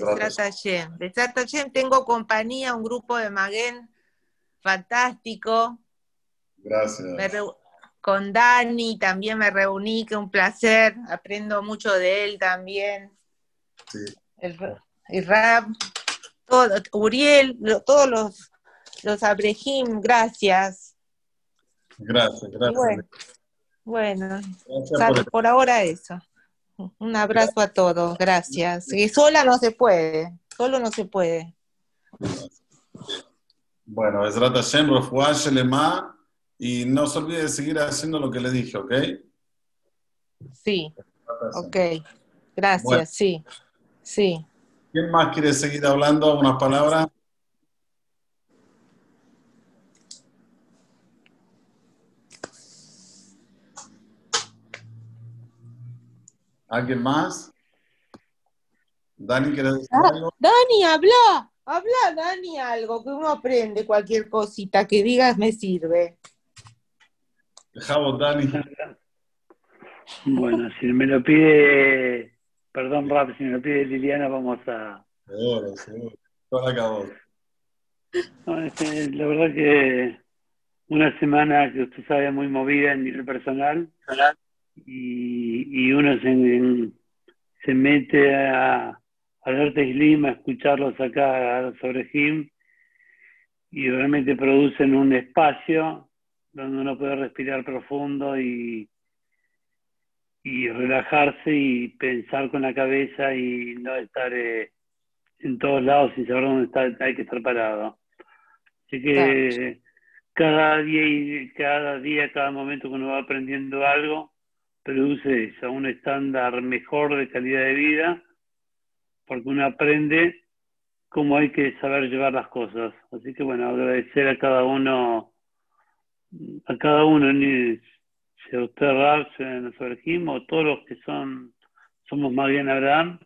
De tengo compañía, un grupo de Maguen fantástico. Gracias. con Dani también me reuní, que un placer, aprendo mucho de él también. Sí. El, rap, todo, Uriel, todos los, los Abrejim, gracias. Gracias, gracias. bueno, por, ahora eso. Un abrazo a todos, gracias. Y sola no se puede, solo no se puede. Bueno, es Hashem, Lema, y no se olvide de seguir haciendo lo que le dije, ¿ok? Sí, ok, gracias, sí, sí. ¿Quién más quiere seguir hablando? ¿Unas palabras? ¿Alguien más? Dani, ¿quieres decir Ah, algo? Dani, habla, habla, Dani, algo que uno aprende, cualquier cosita que digas me sirve. Dejamos, Dani. Bueno, si me lo pide, perdón, Rap, si me lo pide Liliana, vamos a. Seguro, seguro. Todo acabó. No, este, la verdad que una semana que usted sabe muy movida en nivel personal y, y uno se, se mete a, a ver Slim, a escucharlos acá sobre Jim y realmente producen un espacio donde uno puede respirar profundo y, y relajarse y pensar con la cabeza y no estar eh, en todos lados sin saber dónde está, hay que estar parado. Así que cada día y cada día, cada momento que uno va aprendiendo algo, produce eso, un estándar mejor de calidad de vida, porque uno aprende cómo hay que saber llevar las cosas. Así que bueno, agradecer a cada uno, a cada uno, ni sea usted nuestro Jim, o todos los que son, somos más bien Abraham,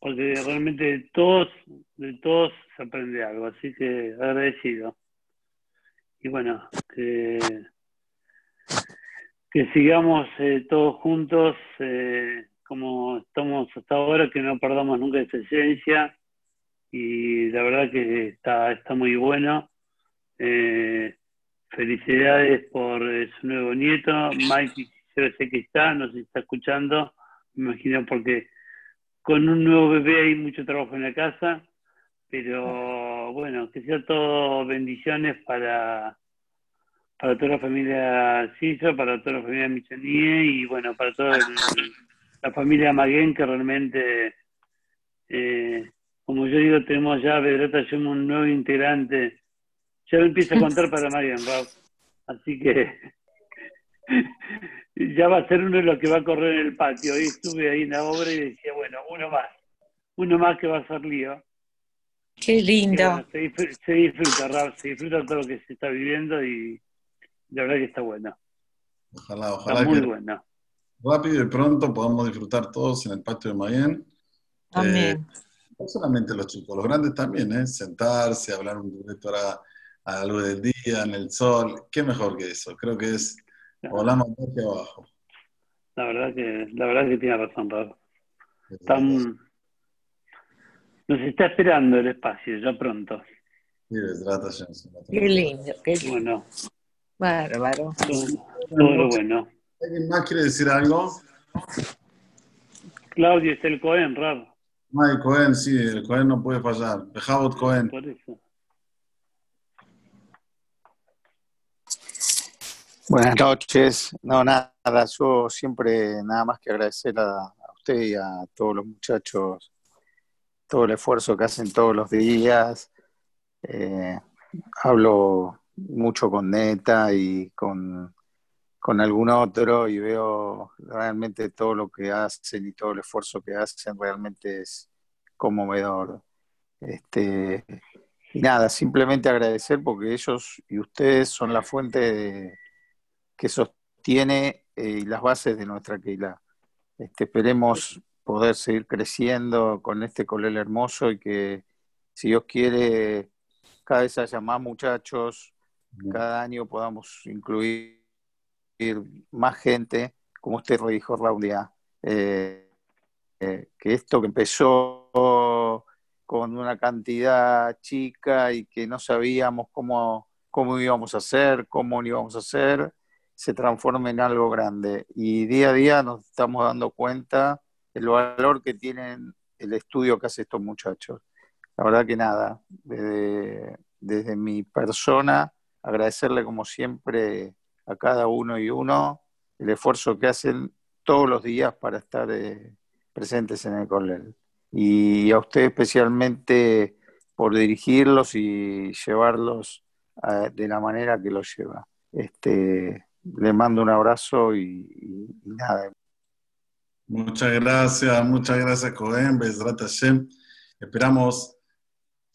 porque realmente de todos, de todos se aprende algo, así que agradecido. Y bueno, que, que sigamos eh, todos juntos eh, como estamos hasta ahora, que no perdamos nunca esa esencia. Y la verdad que está, está muy bueno. Eh, felicidades por eh, su nuevo nieto, Mike, yo sé que está, no sé si está escuchando, me imagino porque con un nuevo bebé hay mucho trabajo en la casa, pero bueno, que sea todo bendiciones para, para toda la familia Ciso, para toda la familia Michonie y bueno, para toda el- la familia Maguen que realmente, eh, como yo digo, tenemos ya, Bedrota, somos un nuevo integrante. Ya lo empiezo a contar para Maguen, Rob. Así que ya va a ser uno de los que va a correr en el patio. Hoy estuve ahí en la obra y decía, bueno, uno más. Uno más que va a ser lío. Qué lindo. bueno, se, disfr- se disfruta, Rab, se disfruta todo lo que se está viviendo y la verdad que está bueno. Ojalá, Está ojalá muy que bueno. rápido y pronto podamos disfrutar todos en el patio de Mayen. Amén. No solamente los chicos, los grandes también, ¿eh? Sentarse, hablar un directo a, a la luz del día, en el sol. ¿Qué mejor que eso? Creo que es volamos hacia abajo. La verdad que, la verdad que tiene razón. Están- nos está esperando el espacio, ya pronto. Sí, Hashem. Qué lindo, qué lindo. Bueno, Bárbaro. todo, bueno. ¿Alguien más quiere decir algo? Claudio es el Cohen, Rab, Mike Cohen, sí, el Cohen no puede fallar. Bejabot Cohen. por eso. Buenas noches. No, nada, yo siempre nada más que agradecer a, a usted y a todos los muchachos todo el esfuerzo que hacen todos los días. Eh, hablo mucho con Neta y con, con algún otro y veo realmente todo lo que hacen y todo el esfuerzo que hacen realmente es conmovedor. Este, y nada, simplemente agradecer porque ellos y ustedes son la fuente que sostiene eh, las bases de nuestra Keilah. Este, esperemos poder seguir creciendo con este colel hermoso y que, si Dios quiere, cada vez haya más muchachos, cada año podamos incluir más gente, como usted lo dijo, Raudia, eh, eh, que esto que empezó con una cantidad chica y que no sabíamos cómo, cómo íbamos a hacer, cómo lo íbamos a hacer, se transforme en algo grande. Y día a día nos estamos dando cuenta el valor que tienen el estudio que hacen estos muchachos. La verdad que nada, desde, desde mi persona, agradecerle como siempre a cada uno y uno el esfuerzo que hacen todos los días para estar eh, presentes en el Colel. Y a usted especialmente por dirigirlos y llevarlos eh, de la manera que los lleva. Este, le mando un abrazo y, y- y nada, Muchas gracias, muchas gracias, Cohen. Esperamos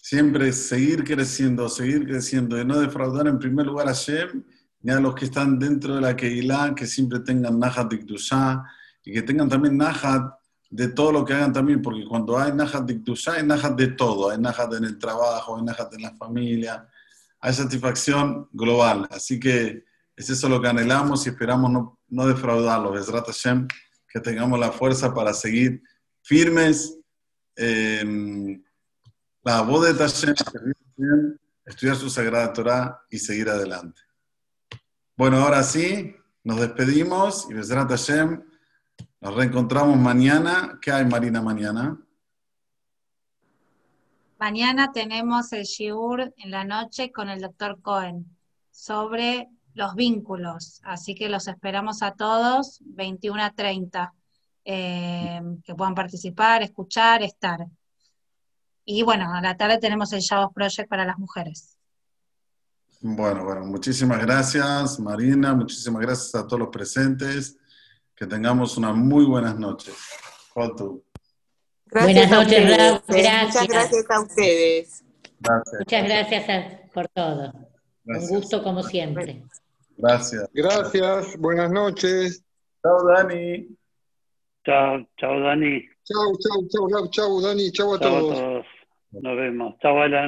siempre seguir creciendo, seguir creciendo y no defraudar en primer lugar a Hashem ni a los que están dentro de la Keilah, que siempre tengan Najat y Kedushá, y que tengan también Najat de todo lo que hagan también, porque cuando hay Najat de Iktusha, hay Najat de todo, hay Najat en el trabajo, hay Najat en la familia, hay satisfacción global. Así que es eso lo que anhelamos y esperamos no, no defraudarlo. Besrat Hashem, que tengamos la fuerza para seguir firmes. Eh, la voz de Hashem, estudiar su Sagrada Torah y seguir adelante. Bueno, ahora sí, nos despedimos y Besrat Hashem, nos reencontramos mañana. ¿Qué hay, Marina, mañana? Mañana tenemos el Shiur en la noche con el doctor Cohen sobre los vínculos, así que los esperamos a todos, 21 a 30, eh, que puedan participar, escuchar, estar. Y bueno, a la tarde tenemos el Shabbat Project para las mujeres. Bueno, bueno, muchísimas gracias, Marina, muchísimas gracias a todos los presentes. Que tengamos unas muy buenas noches. Foto. Buenas noches, a Raúl. Gracias. Muchas gracias a ustedes. Gracias. Muchas gracias a- por todo. Gracias. Un gusto como siempre. Gracias. Gracias, buenas noches. Chao, Dani. Chao, chao Dani. Chau, chau, chau, chau, Dani, chau a Chao a todos. todos. Nos vemos. Chao Alan.